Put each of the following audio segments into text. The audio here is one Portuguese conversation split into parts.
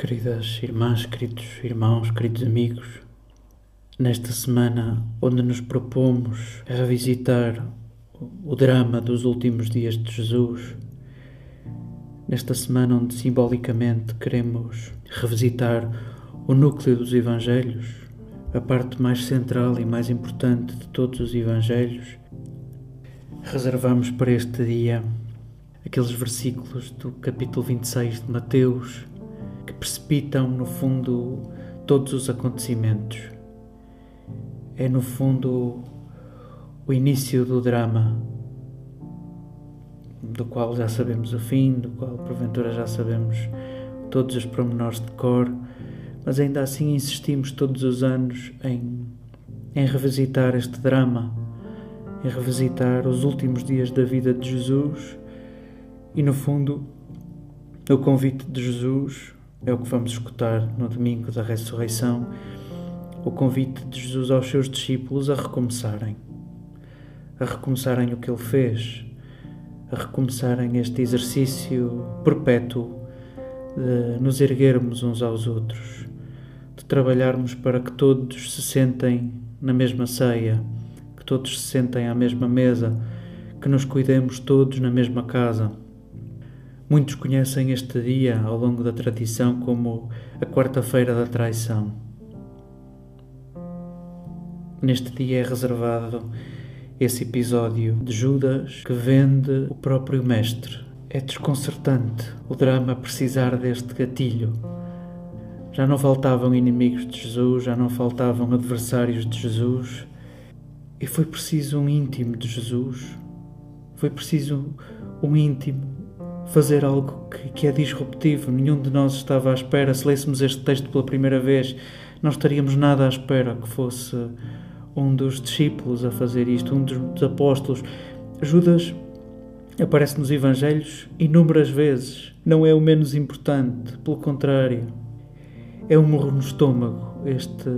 Queridas irmãs, queridos irmãos, queridos amigos, nesta semana onde nos propomos revisitar o drama dos últimos dias de Jesus, nesta semana onde simbolicamente queremos revisitar o núcleo dos Evangelhos, a parte mais central e mais importante de todos os Evangelhos, reservamos para este dia aqueles versículos do capítulo 26 de Mateus precipitam, no fundo, todos os acontecimentos. É, no fundo, o início do drama, do qual já sabemos o fim, do qual, porventura, já sabemos todos os pormenores de cor, mas ainda assim insistimos todos os anos em, em revisitar este drama, em revisitar os últimos dias da vida de Jesus e, no fundo, o convite de Jesus é o que vamos escutar no domingo da ressurreição o convite de Jesus aos seus discípulos a recomeçarem, a recomeçarem o que ele fez, a recomeçarem este exercício perpétuo de nos erguermos uns aos outros, de trabalharmos para que todos se sentem na mesma ceia, que todos se sentem à mesma mesa, que nos cuidemos todos na mesma casa. Muitos conhecem este dia ao longo da tradição como a quarta-feira da traição. Neste dia é reservado esse episódio de Judas que vende o próprio Mestre. É desconcertante o drama precisar deste gatilho. Já não faltavam inimigos de Jesus, já não faltavam adversários de Jesus, e foi preciso um íntimo de Jesus, foi preciso um íntimo fazer algo que, que, é disruptivo. Nenhum de nós estava à espera. Se lêssemos este texto pela primeira vez, não estaríamos nada à espera que fosse um dos discípulos a fazer isto, um dos, apóstolos. Judas aparece nos Evangelhos inúmeras vezes. Não é o menos importante, pelo contrário. É um morro no estômago este,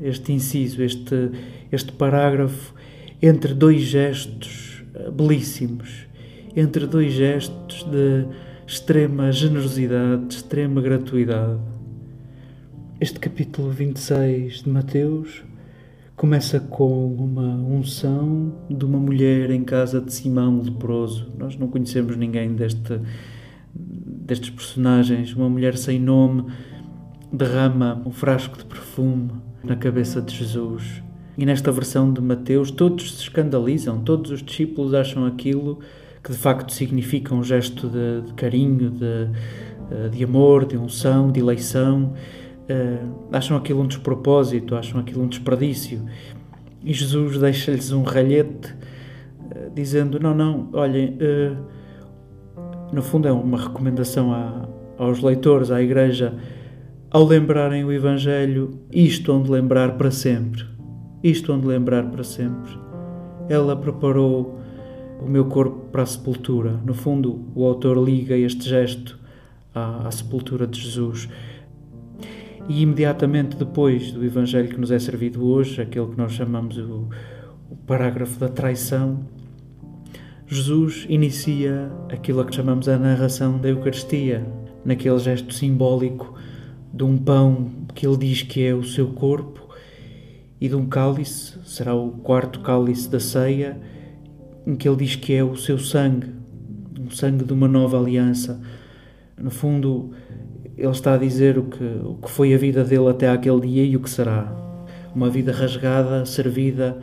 este inciso, este, este parágrafo entre dois gestos belíssimos entre dois gestos de extrema generosidade, de extrema gratuidade. Este capítulo 26 de Mateus começa com uma unção de uma mulher em casa de Simão leproso. Nós não conhecemos ninguém deste, destes personagens. Uma mulher sem nome derrama um frasco de perfume na cabeça de Jesus. E nesta versão de Mateus, todos se escandalizam, todos os discípulos acham aquilo que de facto significa um gesto de, de carinho, de, eh, de, amor, de unção, de eleição, uh, acham aquilo um despropósito, acham aquilo um desperdício. E Jesus deixa-lhes um ralhete uh, dizendo: Não, não, olhem, uh, no fundo é uma recomendação aos leitores, à Igreja, ao lembrarem o Evangelho, isto onde lembrar para sempre. Isto onde lembrar para sempre. Ela preparou o meu corpo para a sepultura. No fundo, o autor liga este gesto à, à sepultura de Jesus. E imediatamente depois do Evangelho que nos é servido hoje, aquele que nós chamamos o, o parágrafo da traição, Jesus inicia aquilo a que chamamos a narração da Eucaristia, naquele gesto simbólico de um pão que ele diz que é o seu corpo e de um cálice, será o quarto cálice da ceia, em que ele diz que é o seu sangue, o sangue de uma nova aliança. No fundo, ele está a dizer o que, o que foi a vida dele até aquele dia e o que será. Uma vida rasgada, servida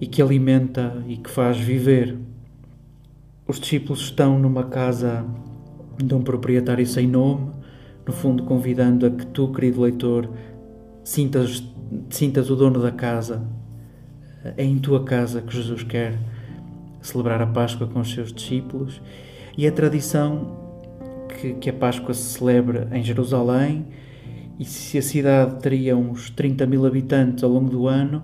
e que alimenta e que faz viver. Os discípulos estão numa casa de um proprietário sem nome, no fundo, convidando a que tu, querido leitor, sintas, sintas o dono da casa. É em tua casa que Jesus quer celebrar a Páscoa com os seus discípulos e a tradição que, que a Páscoa se celebra em Jerusalém e se a cidade teria uns 30 mil habitantes ao longo do ano,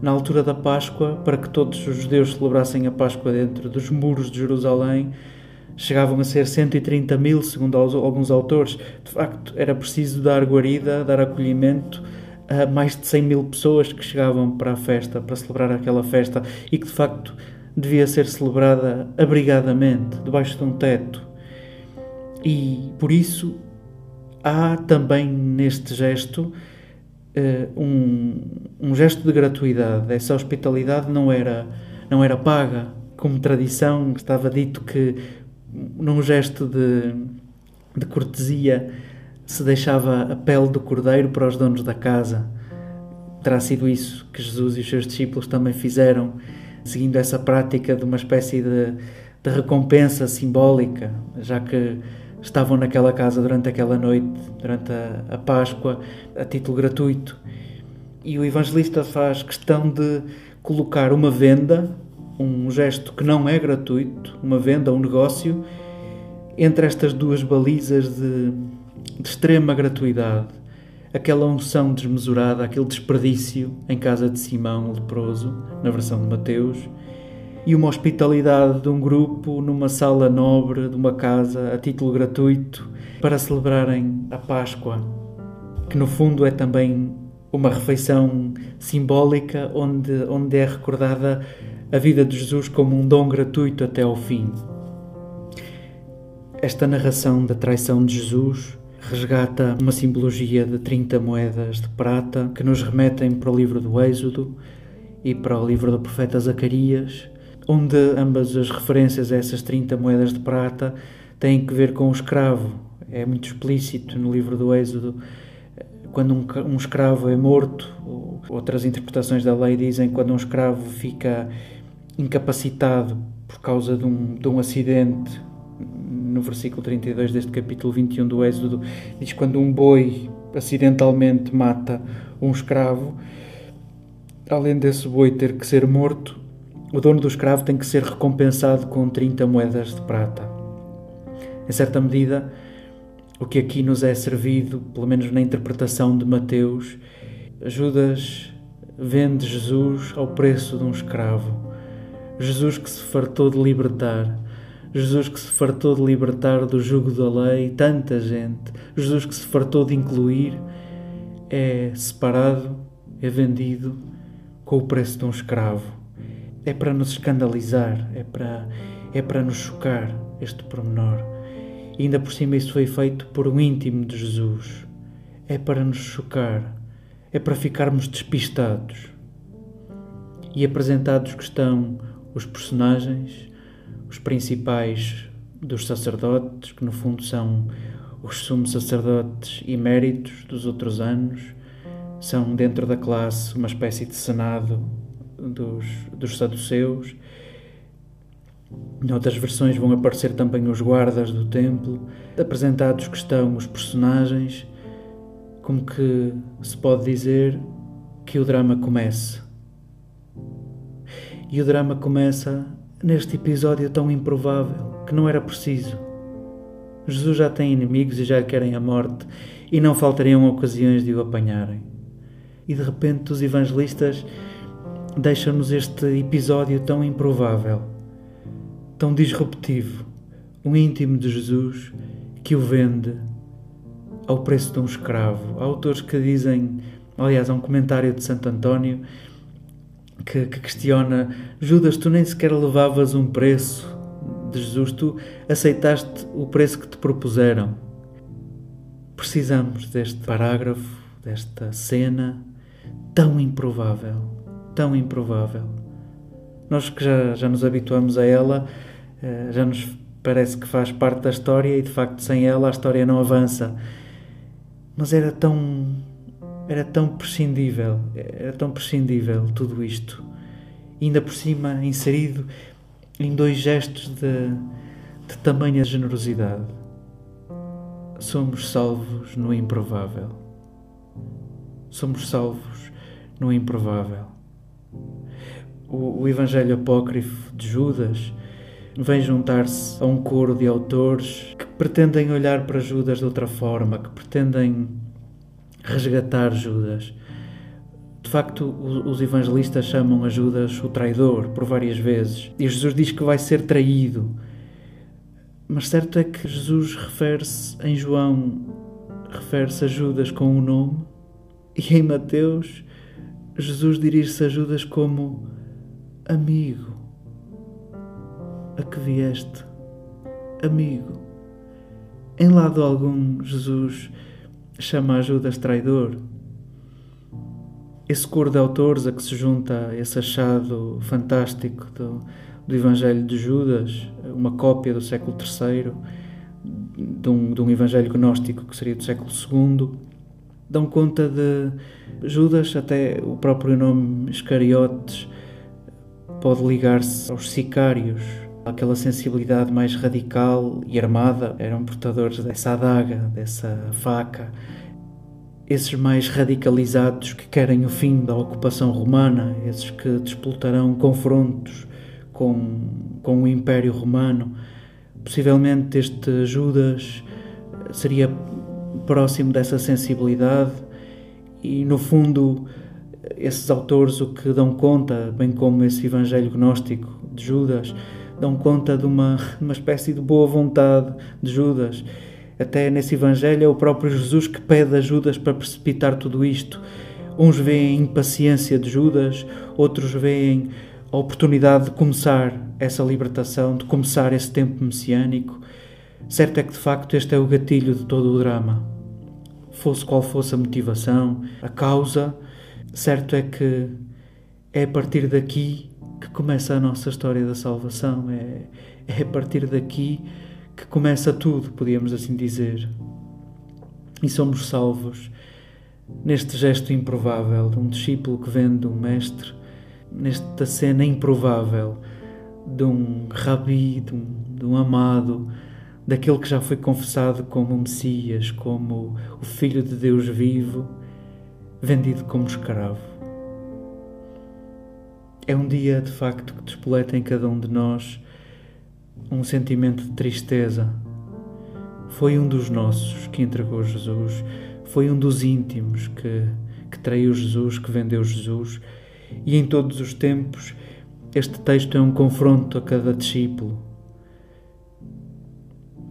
na altura da Páscoa, para que todos os judeus celebrassem a Páscoa dentro dos muros de Jerusalém, chegavam a ser 130 mil, segundo alguns autores. De facto, era preciso dar guarida, dar acolhimento a mais de 100 mil pessoas que chegavam para a festa, para celebrar aquela festa e que de facto devia ser celebrada abrigadamente, debaixo de um teto. E por isso há também neste gesto uh, um, um gesto de gratuidade. Essa hospitalidade não era, não era paga, como tradição estava dito que num gesto de, de cortesia se deixava a pele do cordeiro para os donos da casa. Terá sido isso que Jesus e os seus discípulos também fizeram, seguindo essa prática de uma espécie de, de recompensa simbólica, já que estavam naquela casa durante aquela noite, durante a, a Páscoa, a título gratuito. E o evangelista faz questão de colocar uma venda, um gesto que não é gratuito, uma venda, um negócio, entre estas duas balizas de, de extrema gratuidade. Aquela unção desmesurada, aquele desperdício em casa de Simão leproso, na versão de Mateus, e uma hospitalidade de um grupo numa sala nobre de uma casa a título gratuito para celebrarem a Páscoa, que no fundo é também uma refeição simbólica onde, onde é recordada a vida de Jesus como um dom gratuito até ao fim. Esta narração da traição de Jesus resgata uma simbologia de 30 moedas de prata que nos remetem para o livro do Êxodo e para o livro do profeta Zacarias onde ambas as referências a essas 30 moedas de prata têm que ver com o escravo. É muito explícito no livro do Êxodo. Quando um, um escravo é morto, outras interpretações da lei dizem quando um escravo fica incapacitado por causa de um, de um acidente, no versículo 32 deste capítulo 21 do Êxodo, diz quando um boi acidentalmente mata um escravo, além desse boi ter que ser morto, o dono do escravo tem que ser recompensado com 30 moedas de prata. Em certa medida, o que aqui nos é servido, pelo menos na interpretação de Mateus, Judas vende Jesus ao preço de um escravo. Jesus que se fartou de libertar. Jesus que se fartou de libertar do jugo da lei tanta gente. Jesus que se fartou de incluir é separado, é vendido com o preço de um escravo é para nos escandalizar, é para, é para nos chocar este pormenor. E ainda por cima isso foi feito por um íntimo de Jesus. É para nos chocar, é para ficarmos despistados. E apresentados que estão os personagens, os principais dos sacerdotes, que no fundo são os sumos sacerdotes eméritos dos outros anos, são dentro da classe uma espécie de senado dos, dos saduceus. Noutras versões vão aparecer também os guardas do templo, apresentados que estão os personagens, como que se pode dizer que o drama comece. E o drama começa neste episódio tão improvável que não era preciso. Jesus já tem inimigos e já querem a morte, e não faltariam ocasiões de o apanharem. E de repente os evangelistas deixa-nos este episódio tão improvável, tão disruptivo, um íntimo de Jesus que o vende ao preço de um escravo. Há autores que dizem, aliás, há um comentário de Santo António que, que questiona: Judas, tu nem sequer levavas um preço de Jesus, tu aceitaste o preço que te propuseram. Precisamos deste parágrafo, desta cena tão improvável tão improvável. Nós que já, já nos habituamos a ela, eh, já nos parece que faz parte da história e de facto sem ela a história não avança. Mas era tão era tão prescindível, era tão prescindível tudo isto. Ainda por cima inserido em dois gestos de, de tamanha generosidade. Somos salvos no improvável. Somos salvos no improvável o, o Evangelho Apócrifo de Judas vem juntar-se a um coro de autores que pretendem olhar para Judas de outra forma, que pretendem resgatar Judas. De facto, os evangelistas chamam a Judas o traidor por várias vezes. E Jesus diz que vai ser traído. Mas certo é que Jesus refere-se em João, refere-se a Judas com o um nome, e em Mateus, Jesus dirige-se a Judas como Amigo, a que vieste, amigo. Em lado algum, Jesus chama a Judas traidor. Esse coro de autores a que se junta esse achado fantástico do, do Evangelho de Judas, uma cópia do século III, de um, de um Evangelho gnóstico que seria do século II, dão conta de Judas, até o próprio nome Iscariotes, pode ligar-se aos sicários, aquela sensibilidade mais radical e armada, eram portadores dessa adaga, dessa faca. Esses mais radicalizados que querem o fim da ocupação romana, esses que disputarão confrontos com, com o Império Romano. Possivelmente este Judas seria próximo dessa sensibilidade e, no fundo, esses autores o que dão conta, bem como esse Evangelho gnóstico de Judas, dão conta de uma, uma espécie de boa vontade de Judas. Até nesse Evangelho é o próprio Jesus que pede a Judas para precipitar tudo isto. Uns veem impaciência de Judas, outros veem a oportunidade de começar essa libertação, de começar esse tempo messiânico. Certo é que de facto este é o gatilho de todo o drama. Fosse qual fosse a motivação, a causa, certo é que é a partir daqui que começa a nossa história da salvação. É, é a partir daqui que começa tudo, podíamos assim dizer. E somos salvos neste gesto improvável de um discípulo que vem de um mestre, nesta cena improvável de um rabi, de um, de um amado, daquele que já foi confessado como o Messias, como o Filho de Deus vivo, vendido como escravo. É um dia de facto que despoleta em cada um de nós um sentimento de tristeza. Foi um dos nossos que entregou Jesus, foi um dos íntimos que, que traiu Jesus, que vendeu Jesus, e em todos os tempos este texto é um confronto a cada discípulo.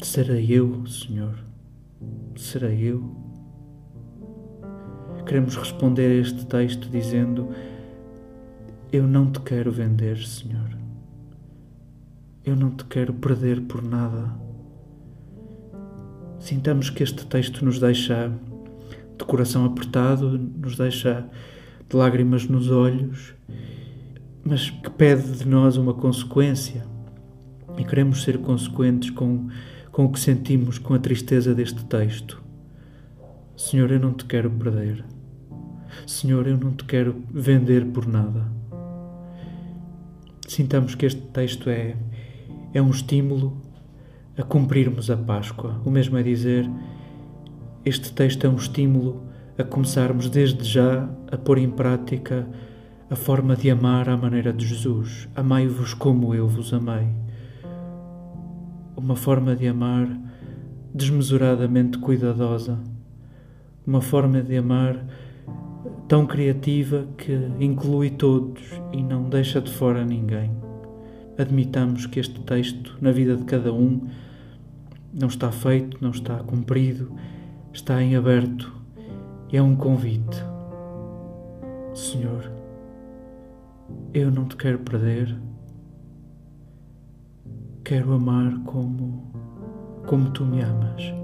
Serei eu, Senhor? Serei eu? Queremos responder a este texto dizendo eu não te quero vender, Senhor. Eu não te quero perder por nada. Sintamos que este texto nos deixa de coração apertado, nos deixa de lágrimas nos olhos, mas que pede de nós uma consequência. E queremos ser consequentes com, com o que sentimos com a tristeza deste texto. Senhor, eu não te quero perder. Senhor, eu não te quero vender por nada. Sintamos que este texto é, é um estímulo a cumprirmos a Páscoa. O mesmo é dizer, este texto é um estímulo a começarmos desde já a pôr em prática a forma de amar à maneira de Jesus. Amai-vos como eu vos amei. Uma forma de amar desmesuradamente cuidadosa. Uma forma de amar tão criativa que inclui todos e não deixa de fora ninguém. Admitamos que este texto, na vida de cada um, não está feito, não está cumprido, está em aberto. É um convite. Senhor, eu não te quero perder. Quero amar como como tu me amas.